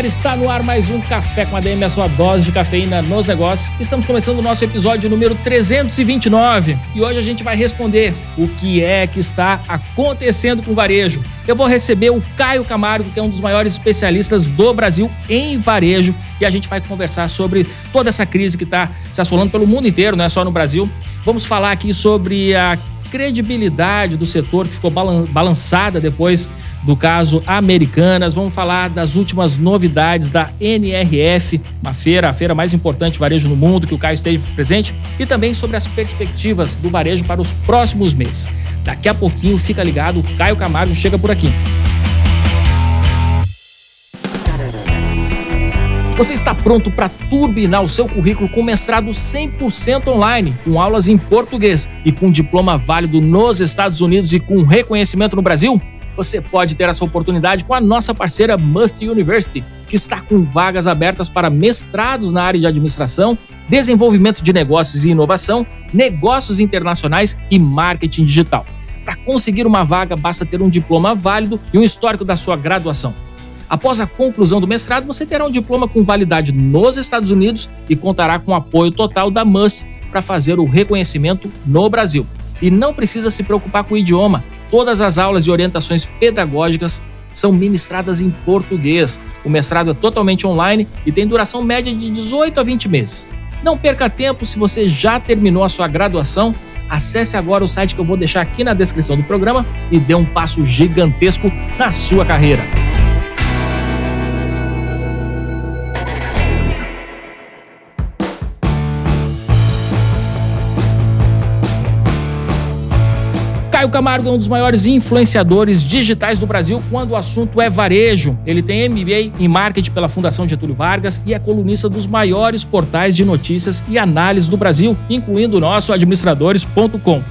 Galera, está no ar mais um Café com a DM, a sua dose de cafeína nos negócios. Estamos começando o nosso episódio número 329 e hoje a gente vai responder o que é que está acontecendo com o varejo. Eu vou receber o Caio Camargo, que é um dos maiores especialistas do Brasil em varejo, e a gente vai conversar sobre toda essa crise que está se assolando pelo mundo inteiro, não é só no Brasil. Vamos falar aqui sobre a credibilidade do setor que ficou balançada depois do caso Americanas. Vamos falar das últimas novidades da NRF, uma feira, a feira mais importante de varejo no mundo, que o Caio esteve presente, e também sobre as perspectivas do varejo para os próximos meses. Daqui a pouquinho, fica ligado, o Caio Camargo chega por aqui. Você está pronto para turbinar o seu currículo com mestrado 100% online, com aulas em português e com diploma válido nos Estados Unidos e com reconhecimento no Brasil? Você pode ter essa oportunidade com a nossa parceira Must University, que está com vagas abertas para mestrados na área de administração, desenvolvimento de negócios e inovação, negócios internacionais e marketing digital. Para conseguir uma vaga, basta ter um diploma válido e um histórico da sua graduação. Após a conclusão do mestrado, você terá um diploma com validade nos Estados Unidos e contará com o apoio total da MUST para fazer o reconhecimento no Brasil. E não precisa se preocupar com o idioma. Todas as aulas e orientações pedagógicas são ministradas em português. O mestrado é totalmente online e tem duração média de 18 a 20 meses. Não perca tempo se você já terminou a sua graduação. Acesse agora o site que eu vou deixar aqui na descrição do programa e dê um passo gigantesco na sua carreira. Caio Camargo é um dos maiores influenciadores digitais do Brasil quando o assunto é varejo. Ele tem MBA em marketing pela Fundação Getúlio Vargas e é colunista dos maiores portais de notícias e análise do Brasil, incluindo o nosso administradores.com.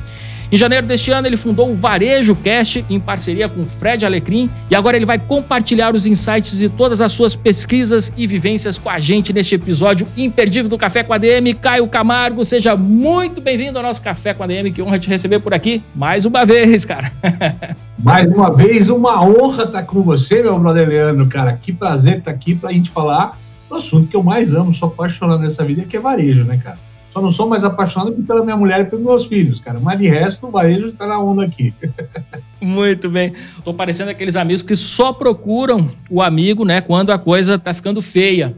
Em janeiro deste ano, ele fundou o Varejo Cast em parceria com Fred Alecrim e agora ele vai compartilhar os insights de todas as suas pesquisas e vivências com a gente neste episódio imperdível do Café com a DM. Caio Camargo, seja muito bem-vindo ao nosso Café com a DM. Que honra te receber por aqui mais uma vez, cara. mais uma vez, uma honra estar com você, meu brother Leandro, cara. Que prazer estar aqui para a gente falar do assunto que eu mais amo, sou apaixonado nessa vida, que é varejo, né, cara? Só não sou mais apaixonado pela minha mulher e pelos meus filhos, cara. Mas de resto, o varejo tá na onda aqui. Muito bem. Tô parecendo aqueles amigos que só procuram o amigo, né, quando a coisa tá ficando feia.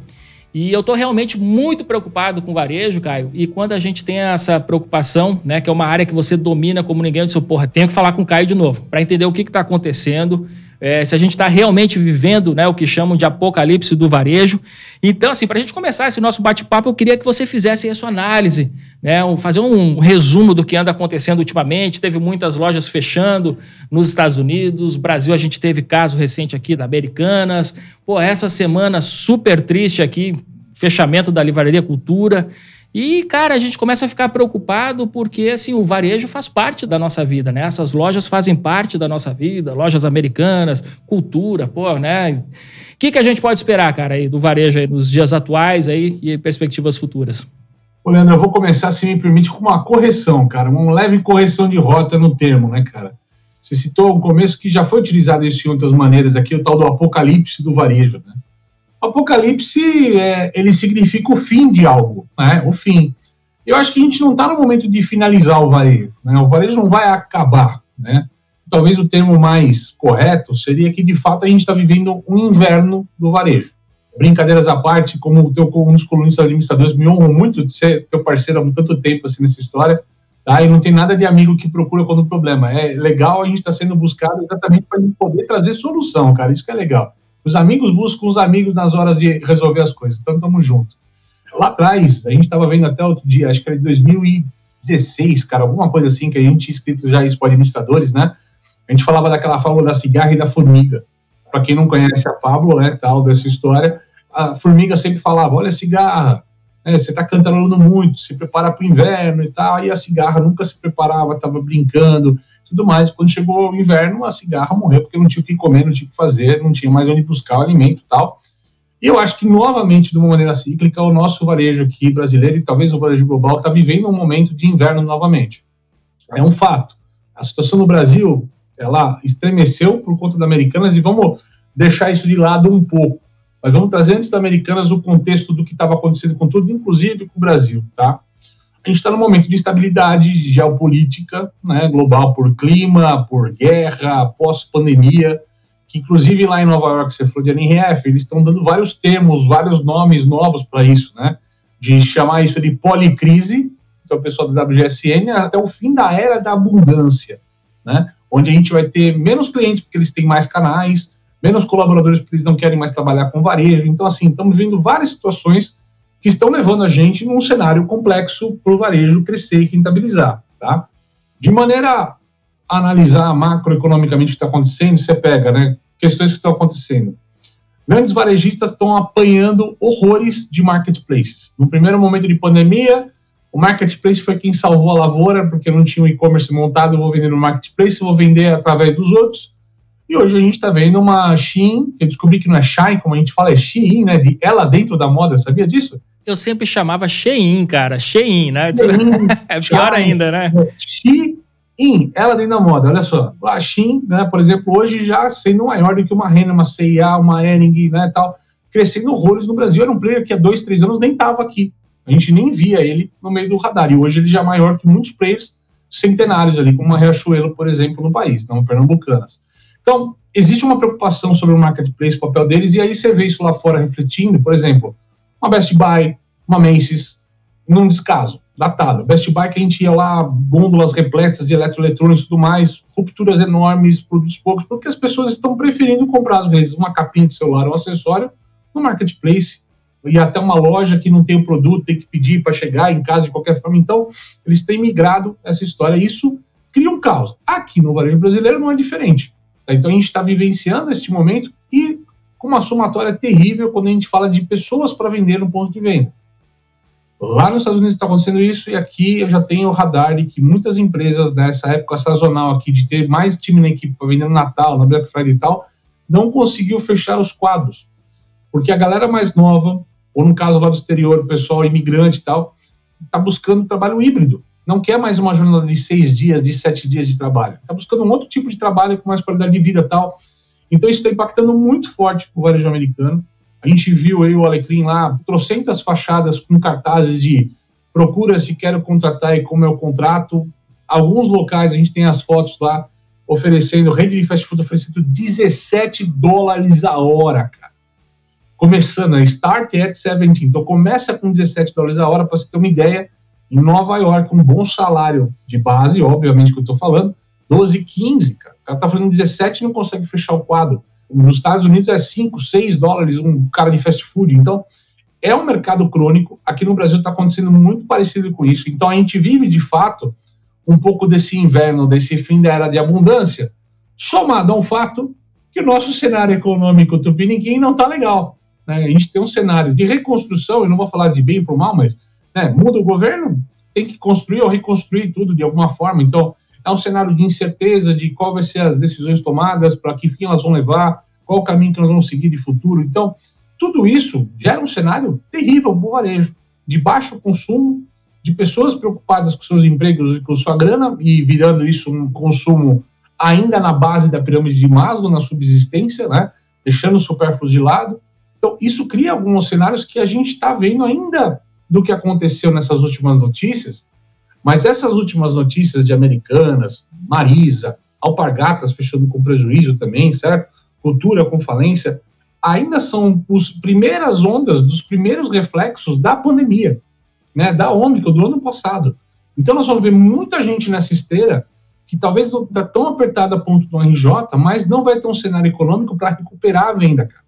E eu tô realmente muito preocupado com o varejo, Caio. E quando a gente tem essa preocupação, né, que é uma área que você domina como ninguém, eu disse, porra, tenho que falar com o Caio de novo, para entender o que está acontecendo, é, se a gente está realmente vivendo né, o que chamam de apocalipse do varejo. Então, assim, para a gente começar esse nosso bate-papo, eu queria que você fizesse a sua análise, né, fazer um resumo do que anda acontecendo ultimamente. Teve muitas lojas fechando nos Estados Unidos, Brasil a gente teve caso recente aqui da Americanas. Pô, essa semana super triste aqui, fechamento da Livraria Cultura. E, cara, a gente começa a ficar preocupado porque, assim, o varejo faz parte da nossa vida, né? Essas lojas fazem parte da nossa vida, lojas americanas, cultura, pô, né? O que, que a gente pode esperar, cara, aí do varejo aí nos dias atuais aí e perspectivas futuras? Ô, Leandro, eu vou começar, se me permite, com uma correção, cara, uma leve correção de rota no termo, né, cara? Você citou no começo que já foi utilizado isso em outras maneiras aqui, o tal do apocalipse do varejo, né? Apocalipse, é, ele significa o fim de algo, né? O fim. Eu acho que a gente não está no momento de finalizar o varejo, né? O varejo não vai acabar, né? Talvez o termo mais correto seria que, de fato, a gente está vivendo um inverno do varejo. Brincadeiras à parte, como o teu, um dos colunistas administradores, me honro muito de ser teu parceiro há tanto tempo assim, nessa história, tá? E não tem nada de amigo que procura quando o problema. É legal a gente estar tá sendo buscado exatamente para poder trazer solução, cara. Isso que é legal. Os amigos buscam os amigos nas horas de resolver as coisas. Então, estamos juntos. Lá atrás, a gente estava vendo até outro dia, acho que era em 2016, cara, alguma coisa assim, que a gente tinha escrito já isso para administradores, né? A gente falava daquela fábula da cigarra e da formiga. Para quem não conhece a fábula, né, tal, dessa história, a formiga sempre falava: olha, cigarra, né, você está cantarolando muito, se prepara para o inverno e tal. E a cigarra nunca se preparava, estava brincando, tudo mais. Quando chegou o inverno, a cigarra morreu porque não tinha o que comer, não tinha o que fazer, não tinha mais onde buscar o alimento tal. E eu acho que, novamente, de uma maneira cíclica, o nosso varejo aqui brasileiro e talvez o varejo global está vivendo um momento de inverno novamente. É um fato. A situação no Brasil, ela estremeceu por conta da Americanas e vamos deixar isso de lado um pouco. Mas vamos trazer antes da Americanas o contexto do que estava acontecendo com tudo, inclusive com o Brasil, tá? A gente está num momento de instabilidade geopolítica, né, global por clima, por guerra, pós-pandemia, que inclusive lá em Nova York, você falou de NRF, eles estão dando vários termos, vários nomes novos para isso, né? De chamar isso de policrise, que é o pessoal da WGSN, até o fim da era da abundância, né? Onde a gente vai ter menos clientes porque eles têm mais canais, menos colaboradores porque eles não querem mais trabalhar com varejo. Então, assim, estamos vendo várias situações que estão levando a gente num cenário complexo para o varejo crescer e rentabilizar, tá? De maneira a analisar macroeconomicamente o que está acontecendo, você pega, né? questões que estão acontecendo. Grandes varejistas estão apanhando horrores de marketplaces. No primeiro momento de pandemia, o marketplace foi quem salvou a lavoura, porque não tinha o e-commerce montado, vou vender no marketplace, vou vender através dos outros. E hoje a gente está vendo uma Shein, eu descobri que não é Shine, como a gente fala, é Shein, né? De ela dentro da moda, sabia disso? Eu sempre chamava Shein, cara, Shein, né? Shein, é pior Shine, ainda, né? Shein ela dentro da moda, olha só, a Shein, né, por exemplo, hoje já sendo maior do que uma Renner, uma C&A, uma Ering, né, tal, crescendo horrores no Brasil, era um player que há dois, três anos nem estava aqui, a gente nem via ele no meio do radar, e hoje ele já é maior que muitos players centenários ali, como a Riachuelo, por exemplo, no país, não pernambucanas. Então, existe uma preocupação sobre o marketplace, o papel deles, e aí você vê isso lá fora refletindo, por exemplo, uma Best Buy, uma Macy's, num descaso datado. Best Buy que a gente ia lá, gôndolas repletas de eletroeletrônicos e tudo mais, rupturas enormes, produtos poucos, porque as pessoas estão preferindo comprar, às vezes, uma capinha de celular um acessório no marketplace, e até uma loja que não tem o produto, tem que pedir para chegar em casa de qualquer forma. Então, eles têm migrado essa história. Isso cria um caos. Aqui no varejo brasileiro não é diferente. Então, a gente está vivenciando este momento e com uma somatória terrível quando a gente fala de pessoas para vender no ponto de venda. Lá nos Estados Unidos está acontecendo isso e aqui eu já tenho o radar de que muitas empresas nessa época sazonal aqui de ter mais time na equipe para vender no Natal, na Black Friday e tal, não conseguiu fechar os quadros. Porque a galera mais nova, ou no caso lá do exterior, o pessoal imigrante e tal, está buscando trabalho híbrido. Não quer mais uma jornada de seis dias, de sete dias de trabalho. Está buscando um outro tipo de trabalho com mais qualidade de vida e tal. Então isso está impactando muito forte o varejo americano. A gente viu aí o Alecrim lá, trocentas fachadas com cartazes de procura se quero contratar e como é o contrato. Alguns locais, a gente tem as fotos lá, oferecendo, rede de fast food oferecendo 17 dólares a hora, cara. Começando, a start at 17. Então começa com 17 dólares a hora, para você ter uma ideia, em Nova York, um bom salário de base, obviamente que eu estou falando, 12, 15, cara. Cara tá falando 17 e não consegue fechar o quadro. Nos Estados Unidos é 5, 6 dólares um cara de fast food. Então, é um mercado crônico. Aqui no Brasil está acontecendo muito parecido com isso. Então, a gente vive, de fato, um pouco desse inverno, desse fim da era de abundância, somado ao fato que o nosso cenário econômico tupiniquim não está legal. Né? A gente tem um cenário de reconstrução, eu não vou falar de bem para o mal, mas né, muda o governo, tem que construir ou reconstruir tudo de alguma forma. Então, é um cenário de incerteza de qual vai ser as decisões tomadas, para que fim elas vão levar, qual o caminho que nós vamos seguir de futuro. Então, tudo isso gera um cenário terrível para o varejo, de baixo consumo, de pessoas preocupadas com seus empregos e com sua grana e virando isso um consumo ainda na base da pirâmide de Maslow, na subsistência, né? deixando os supérfluos de lado. Então, isso cria alguns cenários que a gente está vendo ainda do que aconteceu nessas últimas notícias, mas essas últimas notícias de Americanas, Marisa, Alpargatas fechando com prejuízo também, certo? Cultura com falência, ainda são as primeiras ondas dos primeiros reflexos da pandemia, né, da Ômicron do ano passado. Então nós vamos ver muita gente nessa esteira que talvez não está tão apertada a ponto do RJ, mas não vai ter um cenário econômico para recuperar a venda, cara.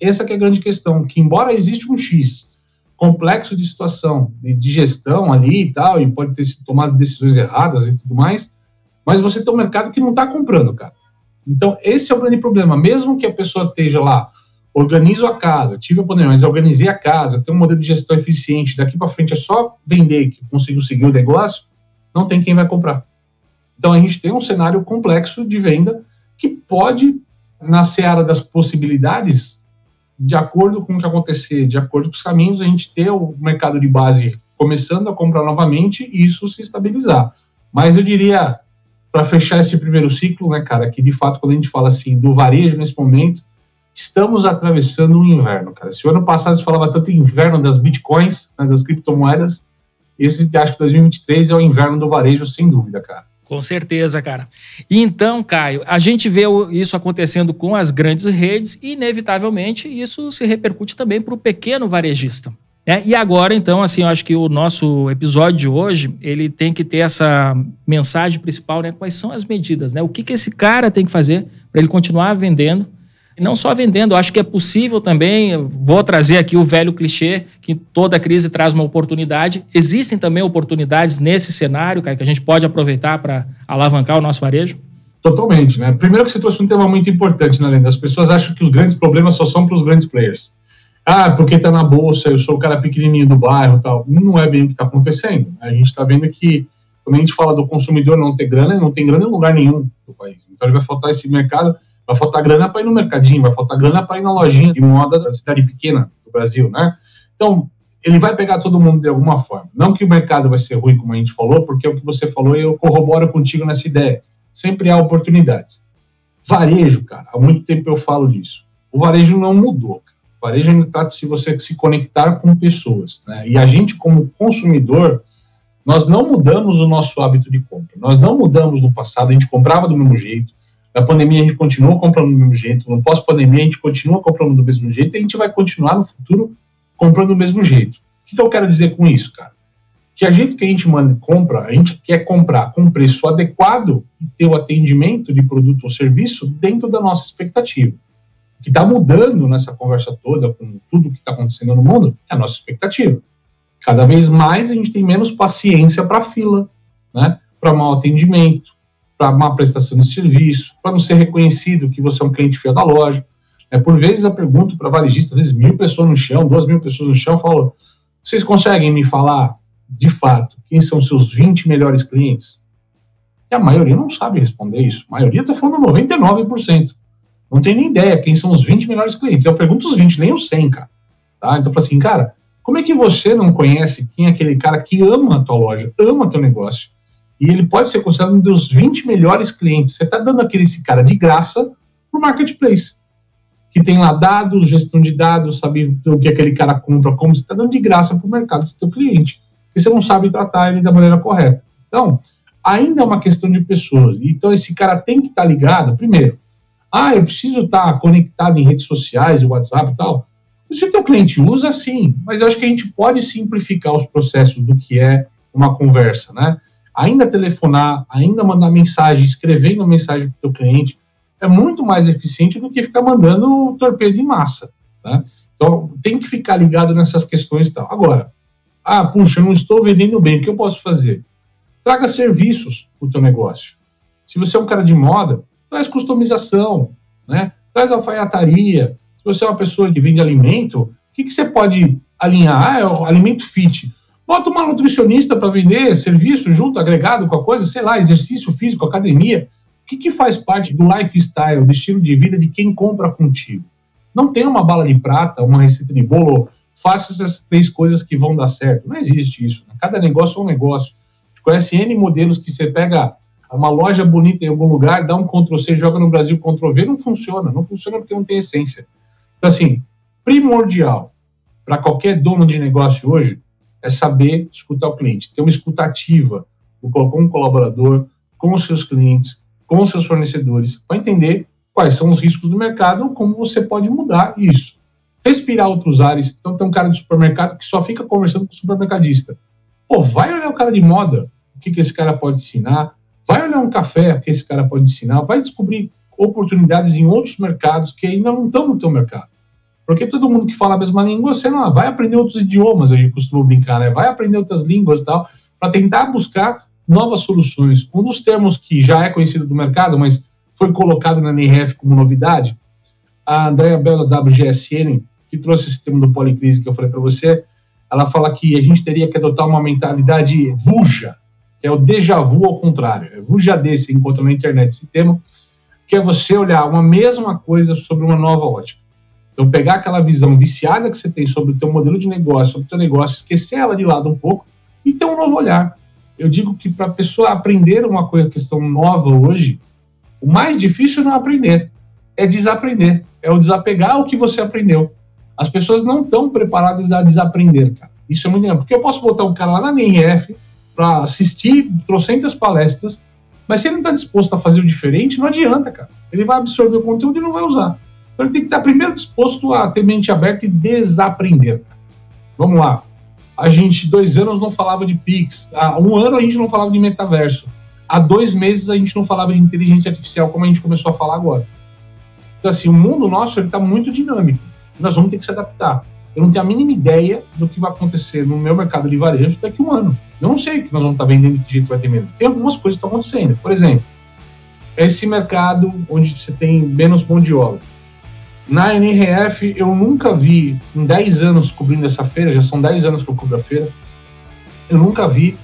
Essa é a grande questão, que embora exista um X complexo de situação, de, gestão ali e tal, e pode ter sido tomado decisões erradas e tudo mais, mas você tem um mercado que não está comprando, cara. Então, esse é o grande problema. Mesmo que a pessoa esteja lá, organizo a casa, tive a pandemia, mas organizei a casa, tem um modelo de gestão eficiente, daqui para frente é só vender que consigo seguir o negócio, não tem quem vai comprar. Então, a gente tem um cenário complexo de venda que pode, na seara das possibilidades, de acordo com o que acontecer, de acordo com os caminhos, a gente ter o mercado de base começando a comprar novamente e isso se estabilizar. Mas eu diria, para fechar esse primeiro ciclo, né, cara, que de fato, quando a gente fala assim do varejo nesse momento, estamos atravessando um inverno, cara. Se o ano passado se falava tanto inverno das bitcoins, né, das criptomoedas, esse acho que 2023 é o inverno do varejo, sem dúvida, cara. Com certeza, cara. Então, Caio, a gente vê isso acontecendo com as grandes redes e, inevitavelmente, isso se repercute também para o pequeno varejista. É, e agora, então, assim, eu acho que o nosso episódio de hoje, ele tem que ter essa mensagem principal, né? Quais são as medidas, né? O que, que esse cara tem que fazer para ele continuar vendendo? E não só vendendo, acho que é possível também, vou trazer aqui o velho clichê, que toda crise traz uma oportunidade. Existem também oportunidades nesse cenário, que a gente pode aproveitar para alavancar o nosso varejo? Totalmente, né? Primeiro que você trouxe um tema muito importante, né, Lenda? As pessoas acham que os grandes problemas só são para os grandes players ah, porque está na bolsa, eu sou o cara pequenininho do bairro tal. Não é bem o que está acontecendo. A gente está vendo que, quando a gente fala do consumidor não ter grana, não tem grana em lugar nenhum do país. Então, ele vai faltar esse mercado, vai faltar grana para ir no mercadinho, vai faltar grana para ir na lojinha de moda da cidade pequena do Brasil, né? Então, ele vai pegar todo mundo de alguma forma. Não que o mercado vai ser ruim, como a gente falou, porque é o que você falou e eu corroboro contigo nessa ideia. Sempre há oportunidades. Varejo, cara, há muito tempo eu falo disso. O varejo não mudou. Cara varejo ainda trata-se de você se conectar com pessoas. Né? E a gente, como consumidor, nós não mudamos o nosso hábito de compra. Nós não mudamos no passado, a gente comprava do mesmo jeito. Na pandemia, a gente continua comprando do mesmo jeito. No pós-pandemia, a gente continua comprando do mesmo jeito. E a gente vai continuar no futuro comprando do mesmo jeito. O que eu quero dizer com isso, cara? Que a gente que a gente manda compra, a gente quer comprar com preço adequado e ter o atendimento de produto ou serviço dentro da nossa expectativa que está mudando nessa conversa toda, com tudo que está acontecendo no mundo, é a nossa expectativa. Cada vez mais a gente tem menos paciência para fila, né? para mau atendimento, para má prestação de serviço, para não ser reconhecido que você é um cliente fiel da loja. É, por vezes eu pergunto para varejista, às vezes mil pessoas no chão, duas mil pessoas no chão, falo, vocês conseguem me falar, de fato, quem são seus 20 melhores clientes? E a maioria não sabe responder isso. A maioria está falando 99% não tem nem ideia quem são os 20 melhores clientes. Eu pergunto os 20, nem os 100, cara. Tá? Então, assim, cara, como é que você não conhece quem é aquele cara que ama a tua loja, ama teu negócio, e ele pode ser considerado um dos 20 melhores clientes? Você está dando aquele esse cara de graça no marketplace, que tem lá dados, gestão de dados, sabe o que aquele cara compra, como você está dando de graça para o mercado teu cliente, porque você não sabe tratar ele da maneira correta. Então, ainda é uma questão de pessoas. Então, esse cara tem que estar tá ligado, primeiro, ah, eu preciso estar conectado em redes sociais, WhatsApp e tal. Se o teu cliente usa, sim, mas eu acho que a gente pode simplificar os processos do que é uma conversa, né? Ainda telefonar, ainda mandar mensagem, escrevendo mensagem para o cliente, é muito mais eficiente do que ficar mandando torpedo em massa, tá? Então, tem que ficar ligado nessas questões e tal. Agora, ah, puxa, eu não estou vendendo bem, o que eu posso fazer? Traga serviços para o teu negócio. Se você é um cara de moda, traz customização, né? traz alfaiataria. Se você é uma pessoa que vende alimento, o que, que você pode alinhar? Ah, é alimento fit. Bota uma nutricionista para vender serviço junto, agregado com a coisa, sei lá, exercício físico, academia. O que, que faz parte do lifestyle, do estilo de vida de quem compra contigo? Não tem uma bala de prata, uma receita de bolo, faça essas três coisas que vão dar certo. Não existe isso. Né? Cada negócio é um negócio. A gente conhece N modelos que você pega uma loja bonita em algum lugar, dá um Ctrl C, joga no Brasil Ctrl V, não funciona. Não funciona porque não tem essência. Então, assim, primordial para qualquer dono de negócio hoje é saber escutar o cliente, ter uma escutativa com um colaborador, com os seus clientes, com os seus fornecedores, para entender quais são os riscos do mercado, como você pode mudar isso. Respirar outros ares. Então, tem um cara de supermercado que só fica conversando com o supermercadista. Pô, vai olhar o cara de moda, o que, que esse cara pode ensinar, Vai olhar um café que esse cara pode ensinar, vai descobrir oportunidades em outros mercados que ainda não estão no teu mercado. Porque todo mundo que fala a mesma língua, você não vai aprender outros idiomas, eu costumo brincar, né? Vai aprender outras línguas e tal, para tentar buscar novas soluções. Um dos termos que já é conhecido do mercado, mas foi colocado na NRF como novidade, a Andrea Bella da WGSN, que trouxe esse termo do policrise que eu falei para você, ela fala que a gente teria que adotar uma mentalidade VUJA, que é o déjà vu ao contrário. É VUJAD, você encontra na internet esse termo, que é você olhar uma mesma coisa sobre uma nova ótica. Então, pegar aquela visão viciada que você tem sobre o teu modelo de negócio, sobre o teu negócio, esquecer ela de lado um pouco e ter um novo olhar. Eu digo que para a pessoa aprender uma coisa, questão nova hoje, o mais difícil não é aprender, é desaprender, é o desapegar o que você aprendeu. As pessoas não estão preparadas a desaprender, cara. Isso é muito legal, porque eu posso botar um cara lá na NRF para assistir trocentas palestras, mas se ele não está disposto a fazer o diferente, não adianta, cara. Ele vai absorver o conteúdo e não vai usar. Então ele tem que estar primeiro disposto a ter mente aberta e desaprender. Vamos lá. A gente, dois anos, não falava de Pix. Há um ano a gente não falava de metaverso. Há dois meses a gente não falava de inteligência artificial, como a gente começou a falar agora. Então, assim, o mundo nosso está muito dinâmico. Nós vamos ter que se adaptar. Eu não tenho a mínima ideia do que vai acontecer no meu mercado de varejo daqui a um ano. Eu não sei o que nós vamos estar vendendo e que jeito vai ter medo. Tem algumas coisas que estão acontecendo. Por exemplo, esse mercado onde você tem menos mão de obra na NRF, eu nunca vi, em 10 anos cobrindo essa feira, já são 10 anos que eu cubro a feira, eu nunca vi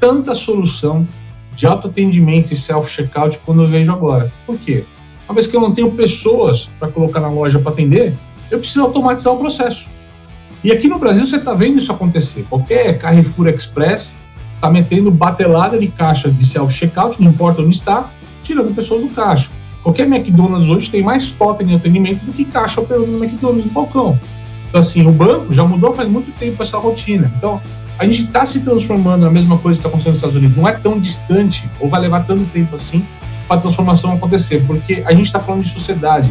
tanta solução de autoatendimento e self-checkout quando eu vejo agora. Por quê? Uma vez que eu não tenho pessoas para colocar na loja para atender, eu preciso automatizar o processo. E aqui no Brasil você está vendo isso acontecer. Qualquer Carrefour Express está metendo batelada de caixa de self-checkout, não importa onde está, tirando pessoas do caixa. Qualquer McDonald's hoje tem mais totem de atendimento do que caixa operando no McDonald's no balcão. Então, assim, o banco já mudou faz muito tempo essa rotina. Então, a gente está se transformando na mesma coisa que está acontecendo nos Estados Unidos. Não é tão distante, ou vai levar tanto tempo assim, para a transformação acontecer, porque a gente está falando de sociedade.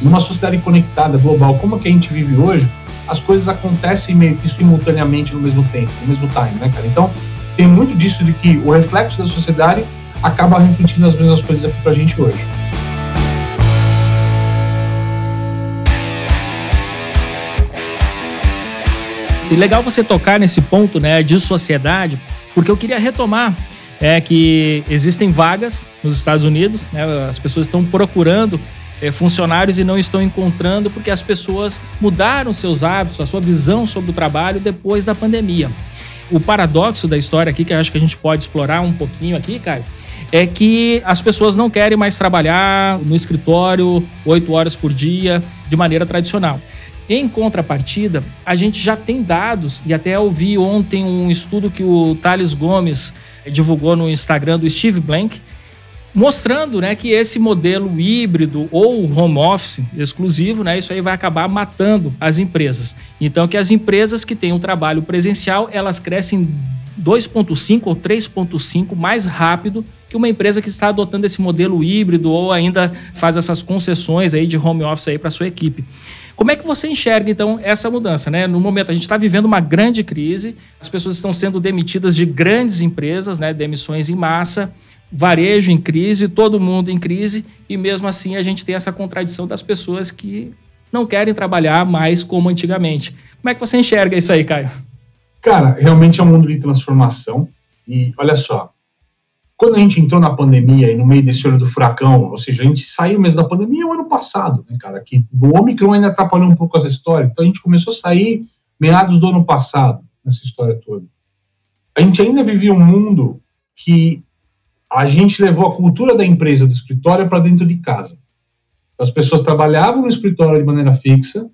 Numa sociedade conectada, global, como que a gente vive hoje, as coisas acontecem meio que simultaneamente no mesmo tempo, no mesmo time, né, cara? Então, tem muito disso de que o reflexo da sociedade acaba refletindo as mesmas coisas aqui para a gente hoje. E legal você tocar nesse ponto né, de sociedade, porque eu queria retomar é, que existem vagas nos Estados Unidos, né, as pessoas estão procurando é, funcionários e não estão encontrando porque as pessoas mudaram seus hábitos, a sua visão sobre o trabalho depois da pandemia. O paradoxo da história aqui, que eu acho que a gente pode explorar um pouquinho aqui, Caio, é que as pessoas não querem mais trabalhar no escritório oito horas por dia de maneira tradicional. Em contrapartida, a gente já tem dados, e até ouvi ontem um estudo que o Thales Gomes divulgou no Instagram do Steve Blank, mostrando né, que esse modelo híbrido ou home office exclusivo, né, isso aí vai acabar matando as empresas. Então, que as empresas que têm um trabalho presencial, elas crescem 2,5 ou 3,5 mais rápido que uma empresa que está adotando esse modelo híbrido ou ainda faz essas concessões aí de home office aí para sua equipe. Como é que você enxerga, então, essa mudança? Né? No momento, a gente está vivendo uma grande crise, as pessoas estão sendo demitidas de grandes empresas, né? demissões em massa, varejo em crise, todo mundo em crise, e mesmo assim a gente tem essa contradição das pessoas que não querem trabalhar mais como antigamente. Como é que você enxerga isso aí, Caio? Cara, realmente é um mundo de transformação. E olha só, quando a gente entrou na pandemia e no meio desse olho do furacão, ou seja, a gente saiu mesmo da pandemia o ano passado, né, cara? Que o Omicron ainda atrapalhou um pouco essa história. Então a gente começou a sair meados do ano passado, nessa história toda. A gente ainda vivia um mundo que a gente levou a cultura da empresa, do escritório, para dentro de casa. As pessoas trabalhavam no escritório de maneira fixa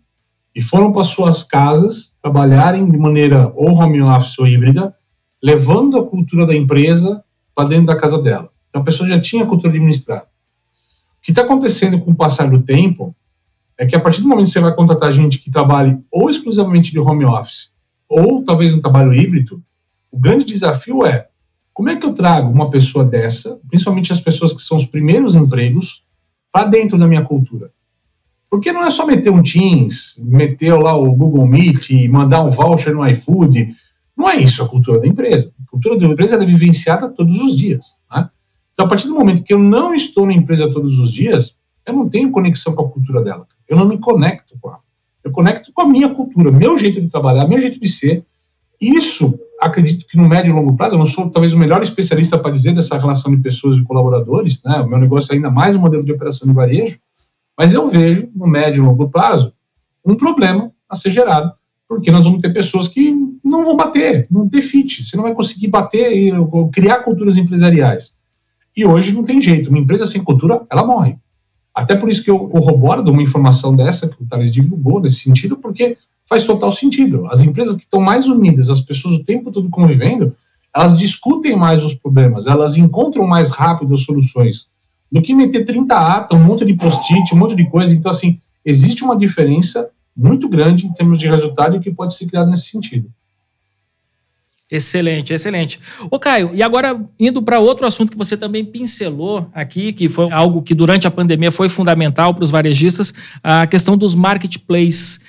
e foram para suas casas trabalharem de maneira ou home office ou híbrida, levando a cultura da empresa para dentro da casa dela. Então a pessoa já tinha a cultura administrada. O que está acontecendo com o passar do tempo é que a partir do momento que você vai contratar gente que trabalhe ou exclusivamente de home office, ou talvez um trabalho híbrido, o grande desafio é como é que eu trago uma pessoa dessa, principalmente as pessoas que são os primeiros empregos, para dentro da minha cultura? Porque não é só meter um Teams, meter lá o Google Meet, mandar um voucher no iFood. Não é isso a cultura da empresa cultura da empresa é vivenciada todos os dias. Né? Então, a partir do momento que eu não estou na empresa todos os dias, eu não tenho conexão com a cultura dela. Eu não me conecto com ela. Eu conecto com a minha cultura, meu jeito de trabalhar, meu jeito de ser. Isso acredito que no médio e longo prazo, eu não sou talvez o melhor especialista para dizer dessa relação de pessoas e colaboradores, né? O meu negócio é ainda mais um modelo de operação de varejo, mas eu vejo no médio e longo prazo um problema a ser gerado, porque nós vamos ter pessoas que não vão bater, não ter fit, você não vai conseguir bater e criar culturas empresariais. E hoje não tem jeito, uma empresa sem cultura, ela morre. Até por isso que eu corroboro de uma informação dessa que o Thales divulgou nesse sentido, porque faz total sentido. As empresas que estão mais unidas, as pessoas o tempo todo convivendo, elas discutem mais os problemas, elas encontram mais rápido as soluções do que meter 30 atas, um monte de post-it, um monte de coisa. Então, assim, existe uma diferença muito grande em termos de resultado que pode ser criado nesse sentido. Excelente, excelente. Ô Caio, e agora indo para outro assunto que você também pincelou aqui, que foi algo que durante a pandemia foi fundamental para os varejistas, a questão dos marketplaces.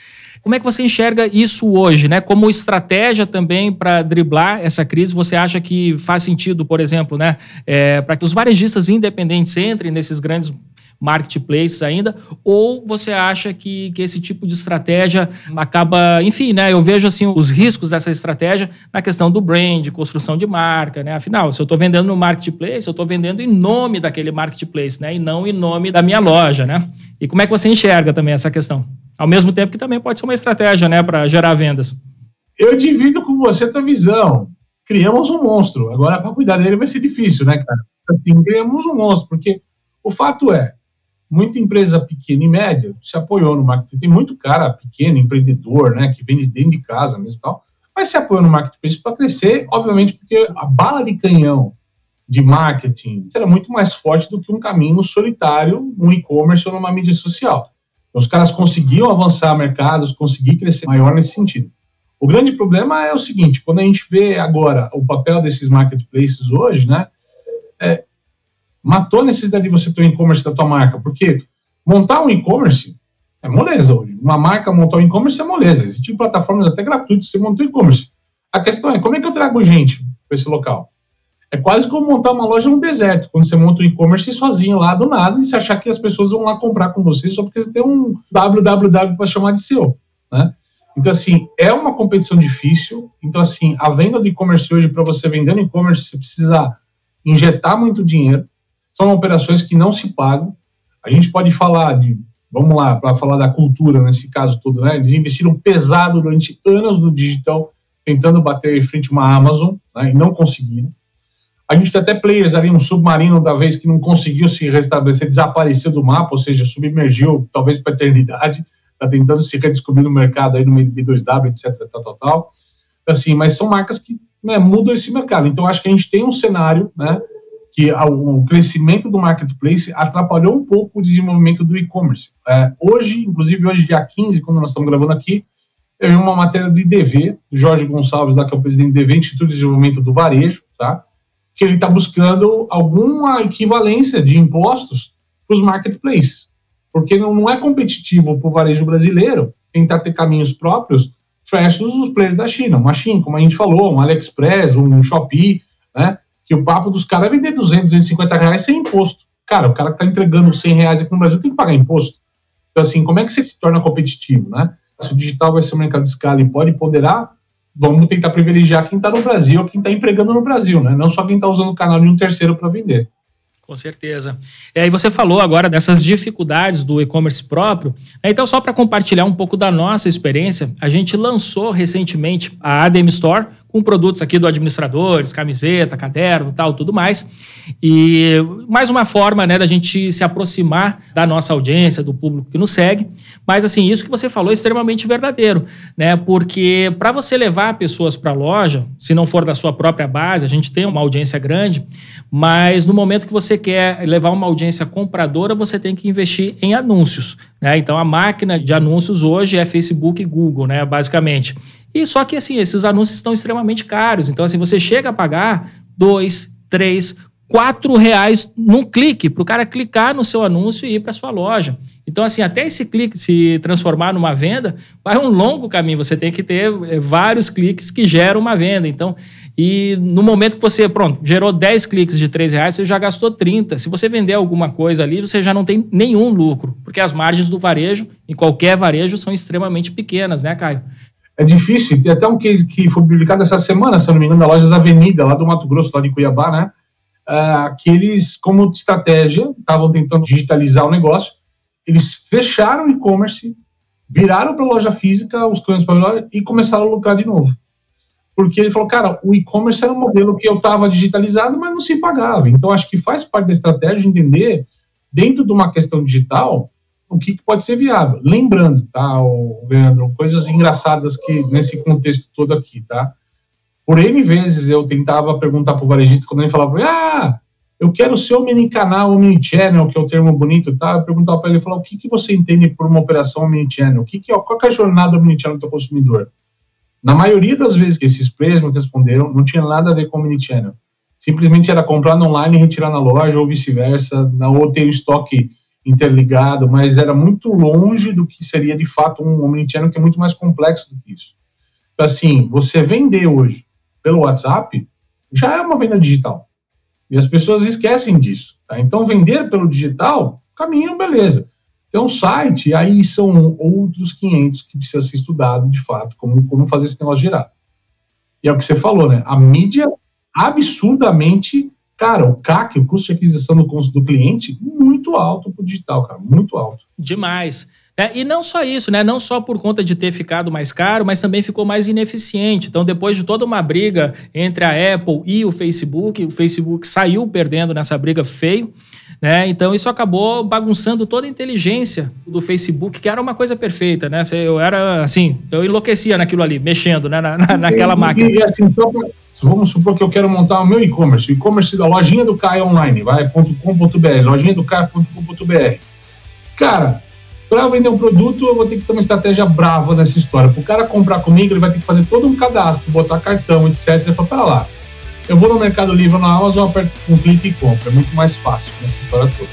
Como é que você enxerga isso hoje, né? Como estratégia também para driblar essa crise, você acha que faz sentido, por exemplo, né, é, para que os varejistas independentes entrem nesses grandes marketplaces ainda, ou você acha que, que esse tipo de estratégia acaba, enfim, né? Eu vejo assim os riscos dessa estratégia na questão do brand, construção de marca, né? Afinal, se eu estou vendendo no marketplace, eu estou vendendo em nome daquele marketplace, né? E não em nome da minha loja, né? E como é que você enxerga também essa questão? Ao mesmo tempo que também pode ser uma estratégia, né, para gerar vendas. Eu divido com você a tua visão. Criamos um monstro. Agora, para cuidar dele vai ser difícil, né, cara? Assim, criamos um monstro, porque o fato é, muita empresa pequena e média se apoiou no marketing. Tem muito cara pequeno, empreendedor, né, que vende dentro de casa mesmo e tal, mas se apoiou no marketplace para crescer, obviamente, porque a bala de canhão de marketing será muito mais forte do que um caminho solitário no e-commerce ou numa mídia social. Então, os caras conseguiam avançar mercados, conseguir crescer maior nesse sentido. O grande problema é o seguinte: quando a gente vê agora o papel desses marketplaces hoje, né, é, matou a necessidade de você ter um e-commerce da tua marca, porque montar um e-commerce é moleza hoje. Uma marca montar um e-commerce é moleza. Existem plataformas até gratuitas você montar um e-commerce. A questão é como é que eu trago gente para esse local? É quase como montar uma loja no deserto, quando você monta um e-commerce sozinho lá do nada e você achar que as pessoas vão lá comprar com você só porque você tem um www para chamar de seu, né? Então, assim, é uma competição difícil. Então, assim, a venda do e-commerce hoje, para você vender no e-commerce, você precisa injetar muito dinheiro. São operações que não se pagam. A gente pode falar de, vamos lá, para falar da cultura nesse caso todo, né? Eles investiram pesado durante anos no digital, tentando bater frente a uma Amazon, né? e não conseguiram. A gente tem até players ali, um submarino da vez que não conseguiu se restabelecer, desapareceu do mapa, ou seja, submergiu talvez para a eternidade, está tentando se redescobrir no mercado aí no meio do B2W, etc, tal, tal, tal. Assim, mas são marcas que né, mudam esse mercado. Então, acho que a gente tem um cenário, né, que o crescimento do marketplace atrapalhou um pouco o desenvolvimento do e-commerce. É, hoje, inclusive hoje, dia 15, quando nós estamos gravando aqui, eu vi uma matéria do IDV, do Jorge Gonçalves, lá, que é o presidente do IDV, Instituto de Desenvolvimento do Varejo, tá? que ele está buscando alguma equivalência de impostos para os marketplaces, porque não, não é competitivo para o varejo brasileiro tentar ter caminhos próprios versus os players da China, uma China, como a gente falou, um AliExpress, um Shopee, né, que o papo dos caras é vender 200, 250 reais sem imposto. Cara, o cara que está entregando 100 reais aqui no Brasil tem que pagar imposto. Então, assim, como é que você se torna competitivo, né? Se o digital vai ser um mercado de escala e pode ponderar, vamos tentar privilegiar quem está no Brasil, quem está empregando no Brasil, né? Não só quem está usando o canal de um terceiro para vender. Com certeza. E aí você falou agora dessas dificuldades do e-commerce próprio. Né? Então, só para compartilhar um pouco da nossa experiência, a gente lançou recentemente a ADM Store com produtos aqui do administradores, camiseta, caderno, tal, tudo mais. E mais uma forma, né, da gente se aproximar da nossa audiência, do público que nos segue. Mas assim, isso que você falou é extremamente verdadeiro, né? Porque para você levar pessoas para a loja, se não for da sua própria base, a gente tem uma audiência grande, mas no momento que você quer levar uma audiência compradora, você tem que investir em anúncios, né? Então a máquina de anúncios hoje é Facebook e Google, né, basicamente. E só que assim, esses anúncios estão extremamente caros. Então, assim, você chega a pagar dois, três, quatro reais num clique para o cara clicar no seu anúncio e ir para sua loja. Então, assim, até esse clique se transformar numa venda, vai um longo caminho. Você tem que ter eh, vários cliques que geram uma venda. Então, e no momento que você, pronto, gerou 10 cliques de 3 reais, você já gastou 30. Se você vender alguma coisa ali, você já não tem nenhum lucro, porque as margens do varejo, em qualquer varejo, são extremamente pequenas, né, Caio? É difícil. Tem até um case que foi publicado essa semana, se eu não me engano, da Lojas Avenida, lá do Mato Grosso, lá de Cuiabá, né? Uh, que eles, como estratégia, estavam tentando digitalizar o negócio, eles fecharam o e-commerce, viraram para loja física, os clientes para loja, e começaram a lucrar de novo. Porque ele falou, cara, o e-commerce era um modelo que eu estava digitalizado, mas não se pagava. Então, acho que faz parte da estratégia entender, dentro de uma questão digital, o que, pode ser viável. Lembrando, tá, Leandro, coisas engraçadas que nesse contexto todo aqui, tá? Por N vezes eu tentava perguntar para o varejista, quando ele falava, ah, eu quero ser omnicanal, omnichannel, que é o termo bonito, tá? Eu perguntava para ele, falar, o que, que você entende por uma operação omnichannel? O que que, qual que é a jornada omnichannel do teu consumidor? Na maioria das vezes que esses players me responderam, não tinha nada a ver com omnichannel. Simplesmente era comprar online e retirar na loja, ou vice-versa, ou ter o estoque interligado, mas era muito longe do que seria de fato um omnichannel que é muito mais complexo do que isso. Então, assim, você vender hoje pelo WhatsApp já é uma venda digital. E as pessoas esquecem disso. Tá? Então, vender pelo digital, caminho, beleza. Tem um site, aí são outros 500 que precisa ser estudado, de fato, como, como fazer esse negócio girar. E é o que você falou, né? A mídia absurdamente Cara, o CAC, o custo de aquisição do, do cliente, muito alto para o digital, cara, muito alto. Demais. É, e não só isso, né? Não só por conta de ter ficado mais caro, mas também ficou mais ineficiente. Então, depois de toda uma briga entre a Apple e o Facebook, o Facebook saiu perdendo nessa briga feio. Né? Então isso acabou bagunçando toda a inteligência do Facebook, que era uma coisa perfeita, né? Eu era assim, eu enlouquecia naquilo ali, mexendo né? na, na, naquela e, máquina. E, assim, pra, Vamos supor que eu quero montar o meu e-commerce, e-commerce da lojinha do Caio online, vai, .com.br, lojinha do Caio.com.br. Cara, para vender um produto, eu vou ter que ter uma estratégia brava nessa história. Para o cara comprar comigo, ele vai ter que fazer todo um cadastro, botar cartão, etc. Ele fala, para lá, eu vou no Mercado Livre na Amazon, aperto um clique e compro. É muito mais fácil nessa história toda.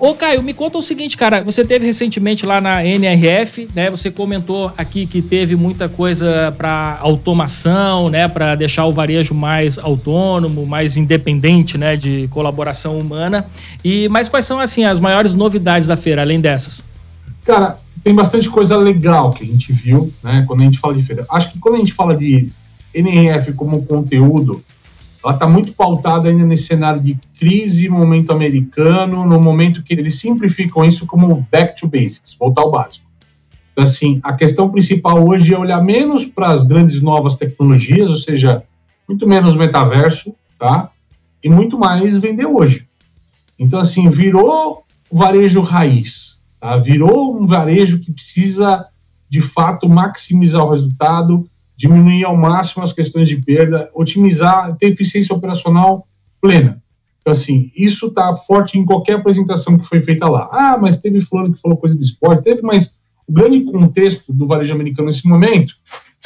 Ô, Caio, me conta o seguinte, cara. Você teve recentemente lá na NRF, né? Você comentou aqui que teve muita coisa para automação, né? Para deixar o varejo mais autônomo, mais independente, né? De colaboração humana. E mas quais são assim as maiores novidades da feira, além dessas? Cara, tem bastante coisa legal que a gente viu, né? Quando a gente fala de feira. Acho que quando a gente fala de NRF como conteúdo, ela está muito pautada ainda nesse cenário de crise, momento americano, no momento que eles simplificam isso como back to basics, voltar ao básico. Então, assim, a questão principal hoje é olhar menos para as grandes novas tecnologias, ou seja, muito menos metaverso, tá? E muito mais vender hoje. Então, assim, virou varejo raiz, tá? Virou um varejo que precisa, de fato, maximizar o resultado, diminuir ao máximo as questões de perda, otimizar, ter eficiência operacional plena. Então, assim, isso está forte em qualquer apresentação que foi feita lá. Ah, mas teve fulano que falou coisa do esporte, teve, mas o grande contexto do varejo americano nesse momento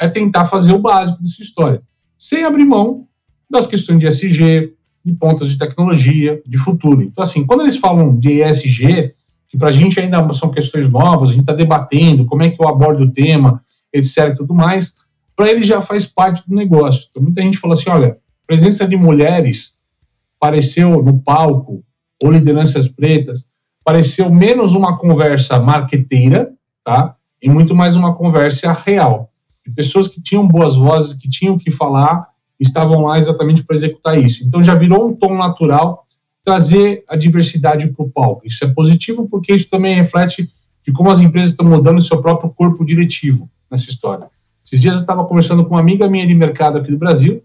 é tentar fazer o básico dessa história, sem abrir mão das questões de SG, de pontas de tecnologia, de futuro. Então, assim, quando eles falam de ESG, que para a gente ainda são questões novas, a gente está debatendo como é que eu abordo o tema, etc. e tudo mais, para ele já faz parte do negócio. Então, muita gente fala assim: olha, presença de mulheres pareceu no palco, ou lideranças pretas, pareceu menos uma conversa marqueteira, tá? E muito mais uma conversa real. De pessoas que tinham boas vozes, que tinham que falar, estavam lá exatamente para executar isso. Então já virou um tom natural trazer a diversidade para o palco. Isso é positivo porque isso também reflete de como as empresas estão mudando o seu próprio corpo diretivo nessa história. Esses dias eu estava conversando com uma amiga minha de mercado aqui do Brasil.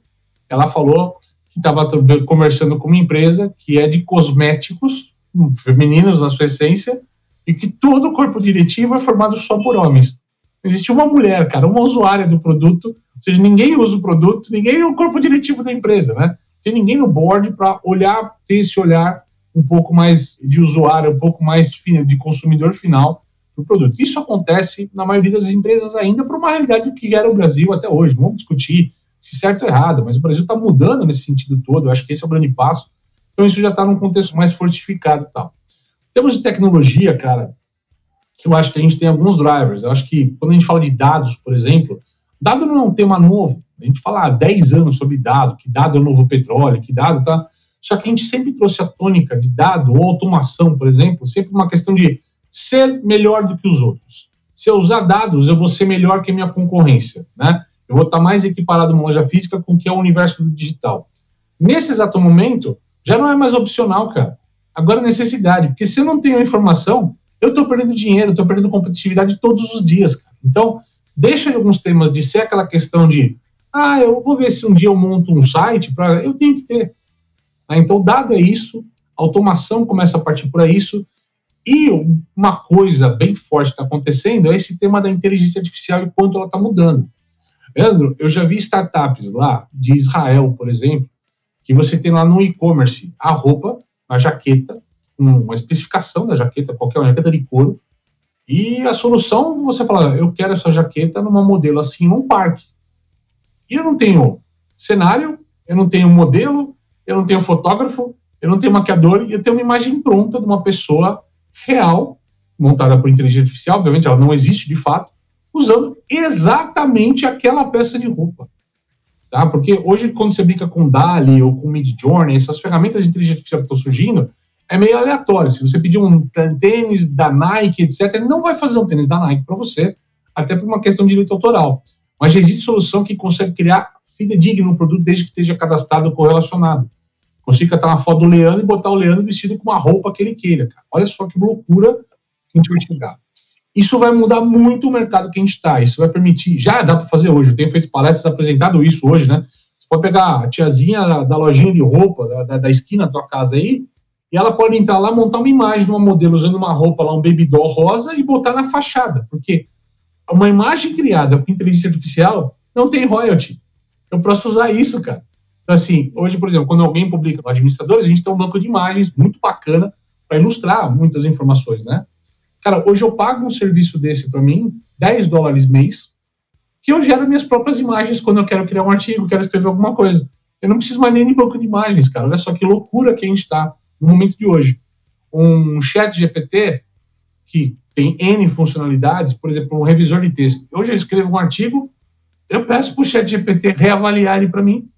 Ela falou que estava conversando com uma empresa que é de cosméticos hum, femininos na sua essência e que todo o corpo diretivo é formado só por homens. Existe uma mulher, cara, uma usuária do produto, ou seja, ninguém usa o produto, ninguém é o corpo diretivo da empresa, né? Tem ninguém no board para olhar, ter esse olhar um pouco mais de usuário, um pouco mais de consumidor final do produto. Isso acontece na maioria das empresas ainda por uma realidade do que era o Brasil até hoje. Não vamos discutir se certo ou errado, mas o Brasil está mudando nesse sentido todo. Eu acho que esse é o grande passo. Então isso já está num contexto mais fortificado e tal. Em termos de tecnologia, cara, eu acho que a gente tem alguns drivers. Eu acho que quando a gente fala de dados, por exemplo, dado não é um tema novo. A gente fala há 10 anos sobre dado, que dado é o novo petróleo, que dado tá. Só que a gente sempre trouxe a tônica de dado ou automação, por exemplo, sempre uma questão de ser melhor do que os outros. Se eu usar dados, eu vou ser melhor que a minha concorrência, né? Eu vou estar mais equiparado numa loja física com o que é o universo do digital. Nesse exato momento, já não é mais opcional, cara. Agora é necessidade, porque se eu não tenho informação, eu estou perdendo dinheiro, estou perdendo competitividade todos os dias, cara. Então, deixa alguns temas de ser aquela questão de, ah, eu vou ver se um dia eu monto um site para, eu tenho que ter. Né? Então, dado é isso, automação começa a partir por isso, e uma coisa bem forte está acontecendo é esse tema da inteligência artificial e quanto ela está mudando. Leandro, eu já vi startups lá de Israel, por exemplo, que você tem lá no e-commerce a roupa, a jaqueta, uma especificação da jaqueta, qualquer jaqueta de couro, e a solução, você fala, eu quero essa jaqueta numa modelo assim, num parque. E eu não tenho cenário, eu não tenho modelo, eu não tenho fotógrafo, eu não tenho maquiador, e eu tenho uma imagem pronta de uma pessoa real, montada por inteligência artificial, obviamente ela não existe de fato, usando exatamente aquela peça de roupa. Tá? Porque hoje, quando você brinca com DALI ou com Midjourney, essas ferramentas de inteligência artificial que estão surgindo, é meio aleatório. Se você pedir um tênis da Nike, etc., ele não vai fazer um tênis da Nike para você, até por uma questão de direito autoral. Mas já existe solução que consegue criar fidedigno no produto desde que esteja cadastrado correlacionado. Consiga catar uma foto do Leandro e botar o Leandro vestido com uma roupa que ele queira. Cara. Olha só que loucura que a gente vai chegar. Isso vai mudar muito o mercado que a gente está. Isso vai permitir. Já dá para fazer hoje. Eu tenho feito palestras apresentado isso hoje, né? Você pode pegar a tiazinha da lojinha de roupa da, da, da esquina da tua casa aí e ela pode entrar lá, montar uma imagem de uma modelo usando uma roupa lá, um baby doll rosa, e botar na fachada. Porque uma imagem criada com inteligência artificial não tem royalty. Eu posso usar isso, cara. Então, assim, hoje, por exemplo, quando alguém publica administradores, a gente tem um banco de imagens muito bacana para ilustrar muitas informações, né? Cara, hoje eu pago um serviço desse para mim, 10 dólares mês, que eu gero minhas próprias imagens quando eu quero criar um artigo, quero escrever alguma coisa. Eu não preciso mais nem de banco de imagens, cara. Olha só que loucura que a gente está no momento de hoje. Um chat GPT que tem N funcionalidades, por exemplo, um revisor de texto. Hoje eu escrevo um artigo, eu peço para o chat GPT reavaliar ele para mim,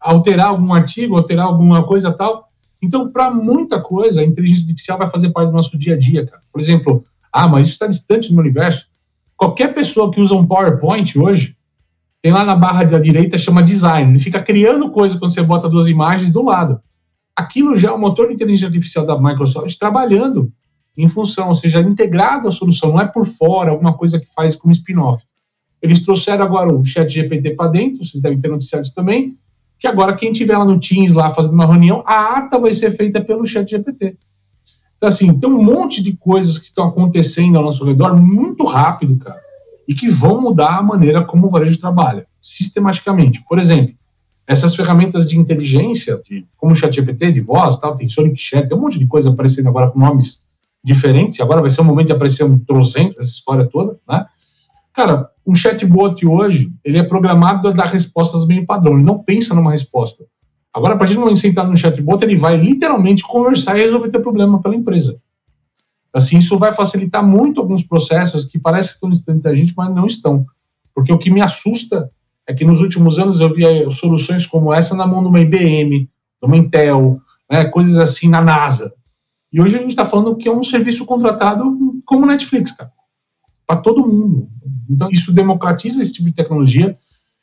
alterar algum artigo, alterar alguma coisa tal. Então, para muita coisa, a inteligência artificial vai fazer parte do nosso dia a dia, cara. Por exemplo, ah, mas isso está distante do universo. Qualquer pessoa que usa um PowerPoint hoje, tem lá na barra da direita, chama design. Ele fica criando coisa quando você bota duas imagens do lado aquilo já é o motor de inteligência artificial da Microsoft trabalhando em função, ou seja, integrado à solução, não é por fora, alguma coisa que faz como spin-off. Eles trouxeram agora o chat GPT para dentro, vocês devem ter noticiado também, que agora quem tiver lá no Teams, lá fazendo uma reunião, a ata vai ser feita pelo chat GPT. Então, assim, tem um monte de coisas que estão acontecendo ao nosso redor muito rápido, cara, e que vão mudar a maneira como o varejo trabalha, sistematicamente. Por exemplo, essas ferramentas de inteligência, de, como o ChatGPT, de voz, tal, tem Sonic Chat, tem um monte de coisa aparecendo agora com nomes diferentes, e agora vai ser o momento de aparecer um trocento, essa história toda, né? Cara, um chatbot hoje, ele é programado a dar respostas meio padrão, ele não pensa numa resposta. Agora, a partir do momento que você entrar no chatbot, ele vai literalmente conversar e resolver teu problema pela empresa. Assim, isso vai facilitar muito alguns processos que parecem que estão distantes da gente, mas não estão. Porque o que me assusta é que nos últimos anos eu via soluções como essa na mão de uma IBM, de uma Intel, né, coisas assim na NASA. E hoje a gente está falando que é um serviço contratado como Netflix, cara, para todo mundo. Então isso democratiza esse tipo de tecnologia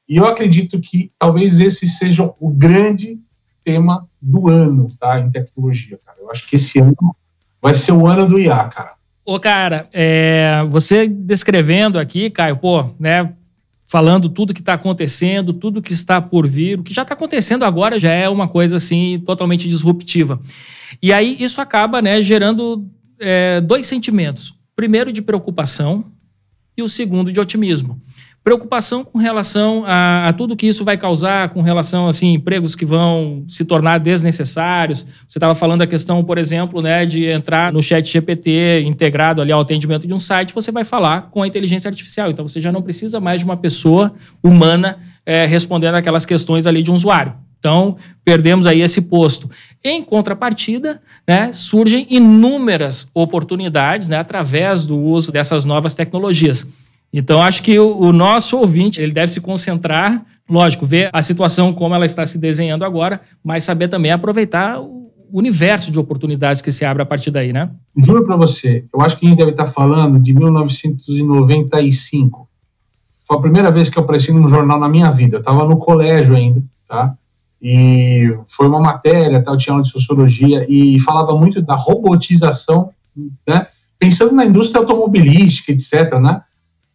e eu acredito que talvez esse seja o grande tema do ano, tá, em tecnologia, cara. Eu acho que esse ano vai ser o ano do IA, cara. Ô, cara, é, você descrevendo aqui, Caio, pô, né, falando tudo que está acontecendo, tudo que está por vir. O que já está acontecendo agora já é uma coisa assim totalmente disruptiva. E aí isso acaba né, gerando é, dois sentimentos. Primeiro de preocupação e o segundo de otimismo. Preocupação com relação a, a, tudo que isso vai causar, com relação assim empregos que vão se tornar desnecessários. Você estava falando a questão, por exemplo, né, de entrar no chat GPT integrado ali ao atendimento de um site, você vai falar com a inteligência artificial. Então você já não precisa mais de uma pessoa humana é, respondendo aquelas questões ali de um usuário. Então, perdemos aí esse posto. Em contrapartida, né, surgem inúmeras oportunidades né, através do uso dessas novas tecnologias. Então, acho que o, o, nosso ouvinte ele deve se concentrar, lógico, ver a situação como ela está se desenhando agora, mas saber também aproveitar o universo de oportunidades que se abre a partir daí, né? Juro para você, eu acho que a gente deve estar falando de 1995. Foi a primeira vez que eu apareci num jornal na minha vida. Eu estava no colégio ainda, tá? E foi uma matéria, tá? eu tinha aula de sociologia e falava muito da robotização, né? Pensando na indústria automobilística, etc, né?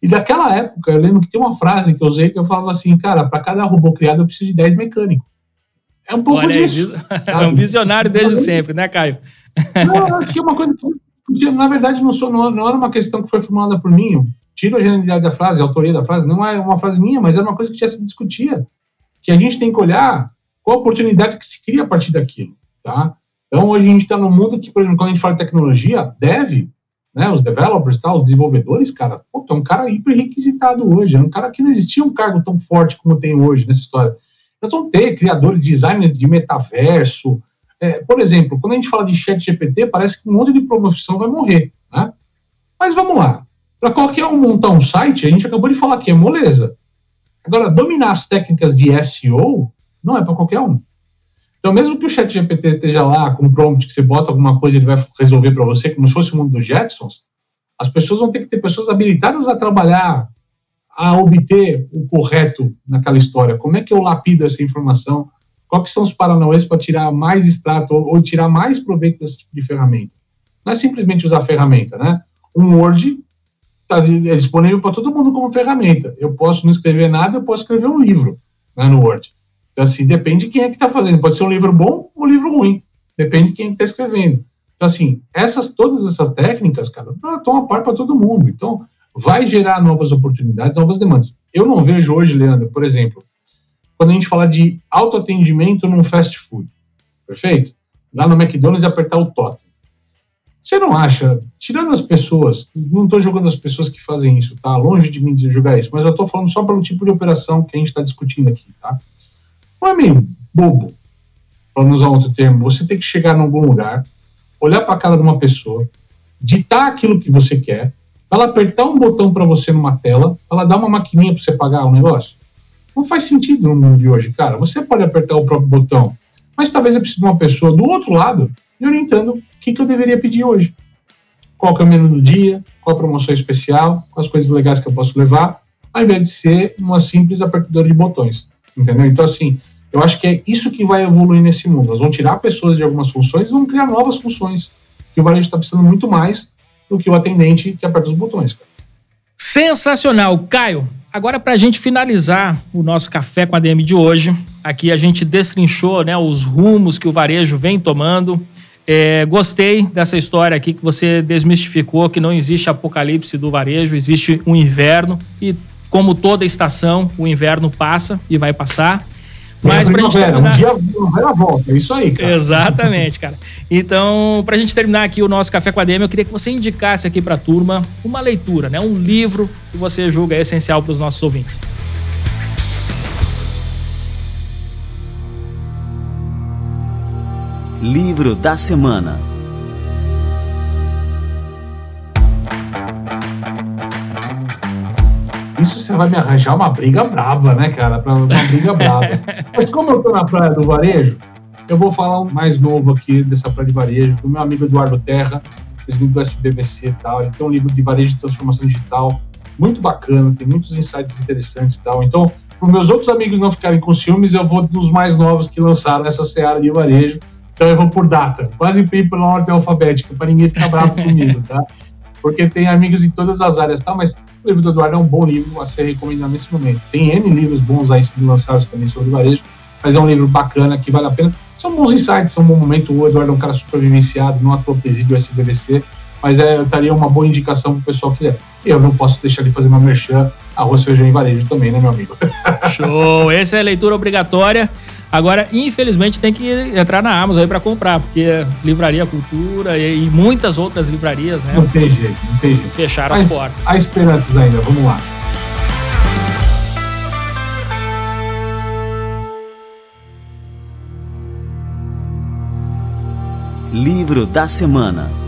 E daquela época, eu lembro que tem uma frase que eu usei que eu falava assim, cara, para cada robô criado eu preciso de 10 mecânicos. É um pouco Olha disso. é um visionário desde sempre, né, Caio? Não, acho que é uma coisa que, na verdade, não, sou, não, não era uma questão que foi formulada por mim. Tiro a genialidade da frase, a autoria da frase, não é uma frase minha, mas era uma coisa que já se discutia. Que a gente tem que olhar qual a oportunidade que se cria a partir daquilo, tá? Então, hoje a gente está num mundo que, por exemplo, quando a gente fala de tecnologia, deve né, os developers, tá, os desenvolvedores, cara, pô, é um cara hiper requisitado hoje, é um cara que não existia um cargo tão forte como tem hoje nessa história. Nós vamos ter criadores, designers de metaverso. É, por exemplo, quando a gente fala de chat GPT, parece que um monte de profissão vai morrer, né? Mas vamos lá. Para qualquer um montar um site, a gente acabou de falar que é moleza. Agora, dominar as técnicas de SEO não é para qualquer um. Então, mesmo que o chat GPT esteja lá com um prompt que você bota alguma coisa ele vai resolver para você, como se fosse o mundo dos Jetsons, as pessoas vão ter que ter pessoas habilitadas a trabalhar, a obter o correto naquela história. Como é que eu lapido essa informação? Quais são os paranauês para tirar mais extrato ou, tirar mais proveito desse tipo de ferramenta? Não é simplesmente usar a ferramenta, né? Um Word tá, é disponível para todo mundo como ferramenta. Eu posso não escrever nada, eu posso escrever um livro né, no Word. Então, assim, depende de quem é que está fazendo. Pode ser um livro bom ou um livro ruim. Depende de quem está escrevendo. Então, assim, essas, todas essas técnicas, cara, estão a par para todo mundo. Então, vai gerar novas oportunidades, novas demandas. Eu não vejo hoje, Leandro, por exemplo, quando a gente fala de autoatendimento num fast food, perfeito? Lá no McDonald's apertar o totem. Você não acha, tirando as pessoas, não estou julgando as pessoas que fazem isso, tá? Longe de mim julgar isso, mas eu estou falando só pelo tipo de operação que a gente está discutindo aqui, tá? Não é meio bobo, para usar outro termo, você tem que chegar em algum lugar, olhar para a cara de uma pessoa, ditar aquilo que você quer, ela apertar um botão para você numa tela, ela dá uma maquininha para você pagar o um negócio. Não faz sentido no mundo de hoje, cara. Você pode apertar o próprio botão, mas talvez eu precise de uma pessoa do outro lado me orientando o que, que eu deveria pedir hoje. Qual é o menu do dia, qual a promoção especial, quais as coisas legais que eu posso levar, ao invés de ser uma simples apertadora de botões. Entendeu? Então, assim, eu acho que é isso que vai evoluir nesse mundo. Nós vamos tirar pessoas de algumas funções e vamos criar novas funções. Que o varejo está precisando muito mais do que o atendente que aperta os botões. Cara. Sensacional. Caio, agora para a gente finalizar o nosso café com a DM de hoje, aqui a gente destrinchou né, os rumos que o varejo vem tomando. É, gostei dessa história aqui que você desmistificou que não existe apocalipse do varejo, existe um inverno e como toda estação, o inverno passa e vai passar. Mas pra gente terminar... Um dia a volta, é isso aí, cara. Exatamente, cara. Então, pra gente terminar aqui o nosso Café com a DM, eu queria que você indicasse aqui pra turma uma leitura, né? Um livro que você julga essencial para os nossos ouvintes. Livro da semana. Isso você vai me arranjar uma briga brava, né, cara? Pra uma briga brava. Mas como eu tô na praia do varejo, eu vou falar um mais novo aqui dessa praia de varejo, do meu amigo Eduardo Terra, presidente do SBVC e tal. Ele tem um livro de varejo de transformação digital muito bacana, tem muitos insights interessantes e tal. Então, para meus outros amigos não ficarem com ciúmes, eu vou dos mais novos que lançaram essa seara de varejo. Então, eu vou por data, quase pela ordem alfabética, para ninguém ficar bravo comigo, tá? porque tem amigos em todas as áreas, tá? Mas o livro do Eduardo é um bom livro a ser recomendado nesse momento. Tem N livros bons aí sendo lançados também sobre varejo, mas é um livro bacana que vale a pena. São bons insights, são um bom momento. O Eduardo é um cara super vivenciado, não atua presídio SBVC, mas é, estaria uma boa indicação para o pessoal que é. Eu não posso deixar de fazer uma merchan, arroz, feijão e varejo também, né, meu amigo? Show! Essa é a leitura obrigatória. Agora, infelizmente, tem que entrar na Amazon aí para comprar, porque Livraria Cultura e, e, muitas outras livrarias, né? Não tem jeito, não tem jeito. Fecharam Mas, as portas. Há esperanças ainda, vamos lá. Livro da Semana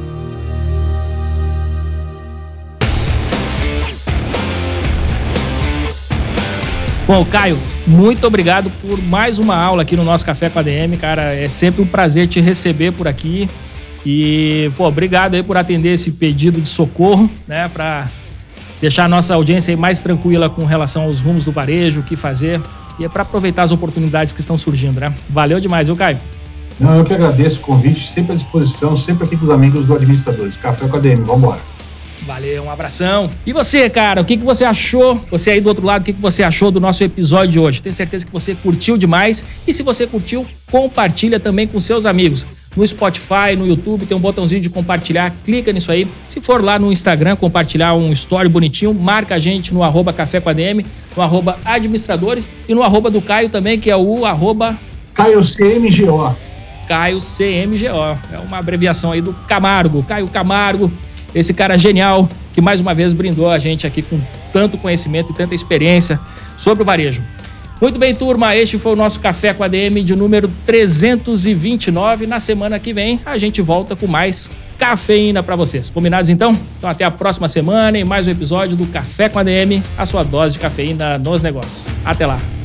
Bom, Caio, muito obrigado por mais uma aula aqui no nosso Café com a DM, cara. É sempre um prazer te receber por aqui. E, pô, obrigado aí por atender esse pedido de socorro, né, para deixar a nossa audiência mais tranquila com relação aos rumos do varejo, o que fazer e é para aproveitar as oportunidades que estão surgindo, né? Valeu demais, viu, Caio? Não, eu que agradeço o convite, sempre à disposição, sempre aqui com os amigos do Administradores. Café com a DM, vamos embora. Valeu, um abração. E você, cara, o que, que você achou? Você aí do outro lado, o que, que você achou do nosso episódio de hoje? Tenho certeza que você curtiu demais. E se você curtiu, compartilha também com seus amigos. No Spotify, no YouTube, tem um botãozinho de compartilhar. Clica nisso aí. Se for lá no Instagram, compartilhar um story bonitinho, marca a gente no arroba Café com a DM, no arroba administradores e no arroba do Caio também, que é o arroba... Caio CMGO. Caio CMGO. É uma abreviação aí do Camargo. Caio Camargo esse cara genial que mais uma vez brindou a gente aqui com tanto conhecimento e tanta experiência sobre o varejo. Muito bem, turma, este foi o nosso Café com a DM de número 329. Na semana que vem a gente volta com mais cafeína para vocês. Combinados então? Então até a próxima semana e mais um episódio do Café com a DM, a sua dose de cafeína nos negócios. Até lá.